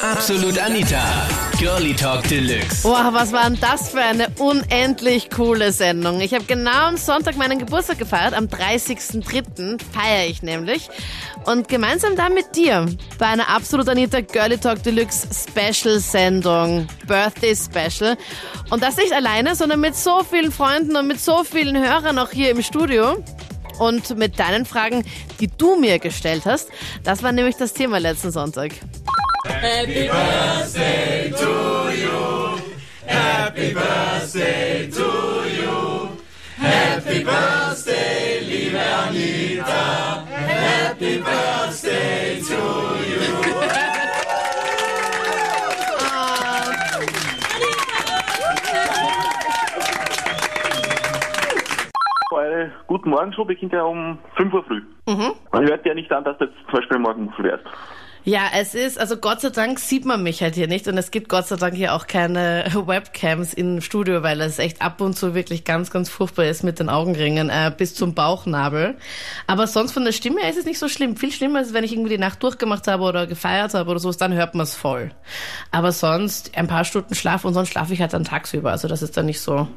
Absolut Anita. Girlie Talk Deluxe. Boah, was war denn das für eine unendlich coole Sendung. Ich habe genau am Sonntag meinen Geburtstag gefeiert, am 30.03. feiere ich nämlich. Und gemeinsam da mit dir bei einer Absolut Anita Girlie Talk Deluxe Special Sendung, Birthday Special. Und das nicht alleine, sondern mit so vielen Freunden und mit so vielen Hörern auch hier im Studio. Und mit deinen Fragen, die du mir gestellt hast. Das war nämlich das Thema letzten Sonntag. Happy birthday to you. Happy birthday to you. Happy birthday, liebe Anita. Happy birthday to you. Eure Guten Morgen Show beginnt ja um 5 Uhr früh. Man hört ja nicht an, dass du jetzt zum Beispiel morgen früh wärst. Ja, es ist, also Gott sei Dank sieht man mich halt hier nicht und es gibt Gott sei Dank hier auch keine Webcams im Studio, weil es echt ab und zu wirklich ganz, ganz furchtbar ist mit den Augenringen äh, bis zum Bauchnabel. Aber sonst von der Stimme her ist es nicht so schlimm. Viel schlimmer ist, wenn ich irgendwie die Nacht durchgemacht habe oder gefeiert habe oder sowas, dann hört man es voll. Aber sonst ein paar Stunden Schlaf und sonst schlafe ich halt dann tagsüber. Also das ist dann nicht so,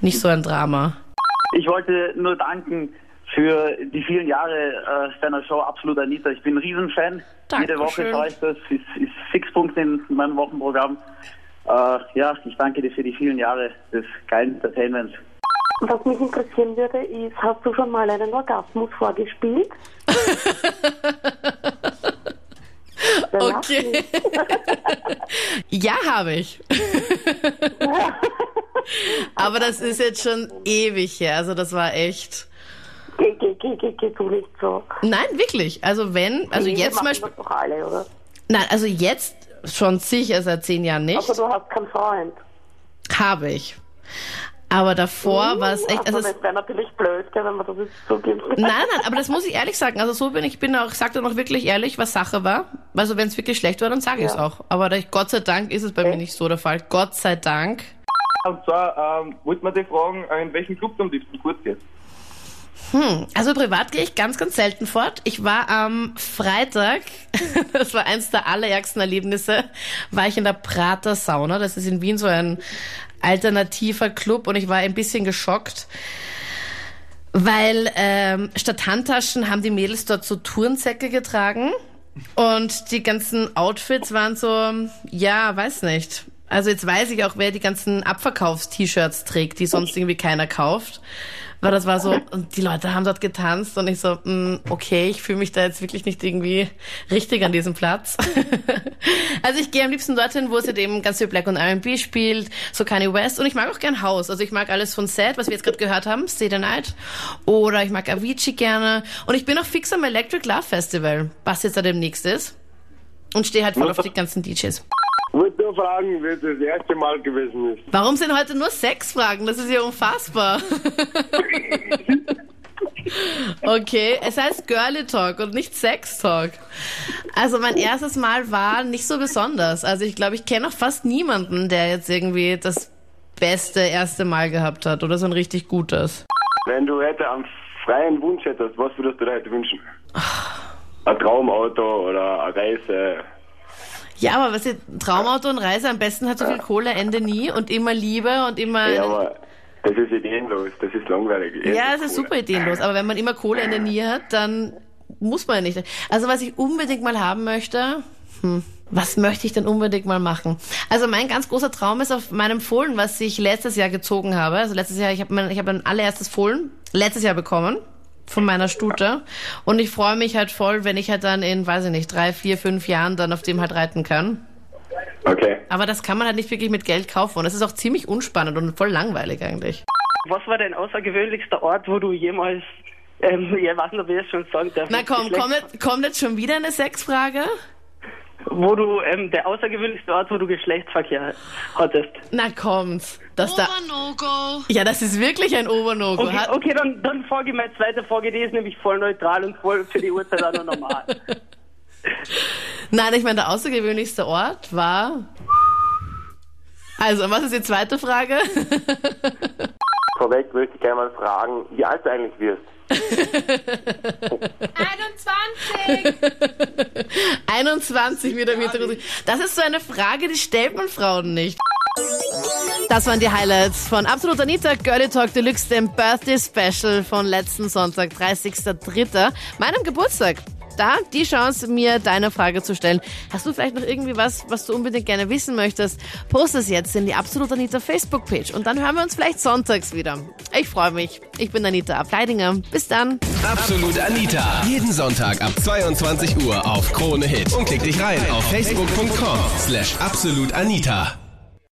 nicht so ein Drama. Ich wollte nur danken für die vielen Jahre äh, deiner Show Absolut Anita. Ich bin ein Riesenfan. Jede Woche Dankeschön. schaue ich das. Ist, ist Fixpunkt in meinem Wochenprogramm. Äh, ja, ich danke dir für die vielen Jahre des geilen Entertainments. Was mich interessieren würde, ist, hast du schon mal einen Orgasmus vorgespielt? Okay. Ja, habe ich. Aber das ist jetzt schon ewig her. Also das war echt. Geh, geh, geh, geh, geh du nicht so. Nein, wirklich. Also wenn, also jetzt zum Beispiel. das doch alle, oder? Nein, also jetzt schon sicher seit zehn Jahren nicht. Aber du hast keinen Freund. Habe ich. Aber davor war es echt. Also, Also es, das wäre natürlich blöd, wenn man das jetzt so gibt. nein, nein, aber das muss ich ehrlich sagen. Also so bin ich, bin auch, sag dann auch wirklich ehrlich, was Sache war. Also wenn es wirklich schlecht war, dann sage ich es Ja. auch. Aber da Gott sei Dank ist es bei mir nicht so der Fall. Gott sei Dank. Und zwar ähm, wollte man dich fragen, äh, in welchem Club du am liebsten kurz gehst. Also privat gehe ich ganz, ganz selten fort. Ich war am Freitag, das war eins der allerärgsten Erlebnisse, war ich in der Prater Sauna. Das ist in Wien so ein alternativer Club und ich war ein bisschen geschockt, weil ähm, statt Handtaschen haben die Mädels dort so Turnsäcke getragen und die ganzen Outfits waren so, ja, weiß nicht. Also jetzt weiß ich auch, wer die ganzen Abverkaufs-T-Shirts trägt, die sonst irgendwie keiner kauft. Weil das war so, und die Leute haben dort getanzt und ich so, mh, okay, ich fühle mich da jetzt wirklich nicht irgendwie richtig an diesem Platz. also ich gehe am liebsten dorthin, wo es halt eben ganz viel Black und R&B spielt, so Kanye West und ich mag auch gern House. Also ich mag alles von Sad, was wir jetzt gerade gehört haben, Stay the Night. Oder ich mag Avicii gerne. Und ich bin auch fix am Electric Love Festival, was jetzt da demnächst ist. Und stehe halt voll auf die ganzen DJs. Wollte nur fragen, wie es das erste Mal gewesen ist. Warum sind heute nur Sexfragen? Das ist ja unfassbar. Okay, es heißt Girly Talk und nicht Sex Talk. Also mein erstes Mal war nicht so besonders. Also ich glaube, ich kenne auch fast niemanden, der jetzt irgendwie das beste erste Mal gehabt hat oder so ein richtig gutes. Wenn du heute einen freien Wunsch hättest, was würdest du dir heute wünschen? Ein Traumauto oder eine Reise? Ja, aber was ist Traumauto und Reise am besten hat so viel Kohle Ende nie und immer Liebe und immer Ja, aber das ist ideenlos, das ist langweilig. Ja, es ist super ideenlos, aber wenn man immer Kohle in der Nähe hat, dann muss man ja nicht. Also was ich unbedingt mal haben möchte, hm, was möchte ich denn unbedingt mal machen? Also mein ganz großer Traum ist auf meinem Fohlen, was ich letztes Jahr gezogen habe. Also letztes Jahr, ich habe mein, ich habe mein allererstes Fohlen letztes Jahr bekommen von meiner Stute und ich freue mich halt voll, wenn ich halt dann in, weiß ich nicht, drei, vier, fünf Jahren dann auf dem halt reiten kann. Okay. Aber das kann man halt nicht wirklich mit Geld kaufen und es ist auch ziemlich unspannend und voll langweilig eigentlich. Was war dein außergewöhnlichster Ort, wo du jemals, ähm, ich weiß nicht, ob ich es schon sagen darf. Na komm, kommt jetzt, kommt jetzt schon wieder eine Sexfrage? Wo du, ähm, der außergewöhnlichste Ort, wo du Geschlechtsverkehr hattest. Na kommt. Das da, ja, das ist wirklich ein Obernogo. Okay, Hat- okay dann, dann ich meine zweite Frage, die ist nämlich voll neutral und voll für die Uhrzeit auch noch normal. Nein, ich meine, der außergewöhnlichste Ort war. Also, was ist die zweite Frage? Vorweg möchte ich gerne mal fragen, wie alt du eigentlich wirst. 21 wieder mit Das ist so eine Frage, die stellt man Frauen nicht. Das waren die Highlights von Absolut Anita, Girlie Talk Deluxe, dem Birthday Special von letzten Sonntag, 30.03., meinem Geburtstag da die Chance, mir deine Frage zu stellen. Hast du vielleicht noch irgendwie was, was du unbedingt gerne wissen möchtest? Post es jetzt in die Absolut Anita Facebook-Page und dann hören wir uns vielleicht sonntags wieder. Ich freue mich. Ich bin Anita Ableidinger. Bis dann. Absolut Anita. Jeden Sonntag ab 22 Uhr auf Krone Hit. Und klick dich rein auf facebook.com slash absolutanita.